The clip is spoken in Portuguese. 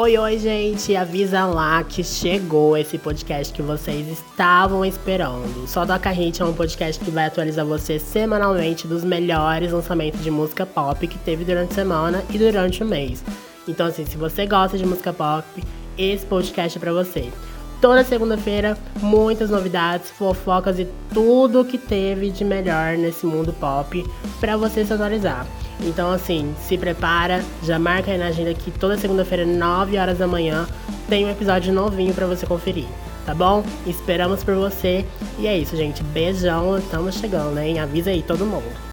Oi, oi, gente! Avisa lá que chegou esse podcast que vocês estavam esperando. Só Toca Hit é um podcast que vai atualizar você semanalmente dos melhores lançamentos de música pop que teve durante a semana e durante o mês. Então, assim, se você gosta de música pop, esse podcast é pra você. Toda segunda-feira, muitas novidades, fofocas e tudo que teve de melhor nesse mundo pop pra você se atualizar. Então, assim, se prepara, já marca aí na agenda que toda segunda-feira, 9 horas da manhã, tem um episódio novinho para você conferir, tá bom? Esperamos por você. E é isso, gente. Beijão, estamos chegando, hein? Avisa aí todo mundo.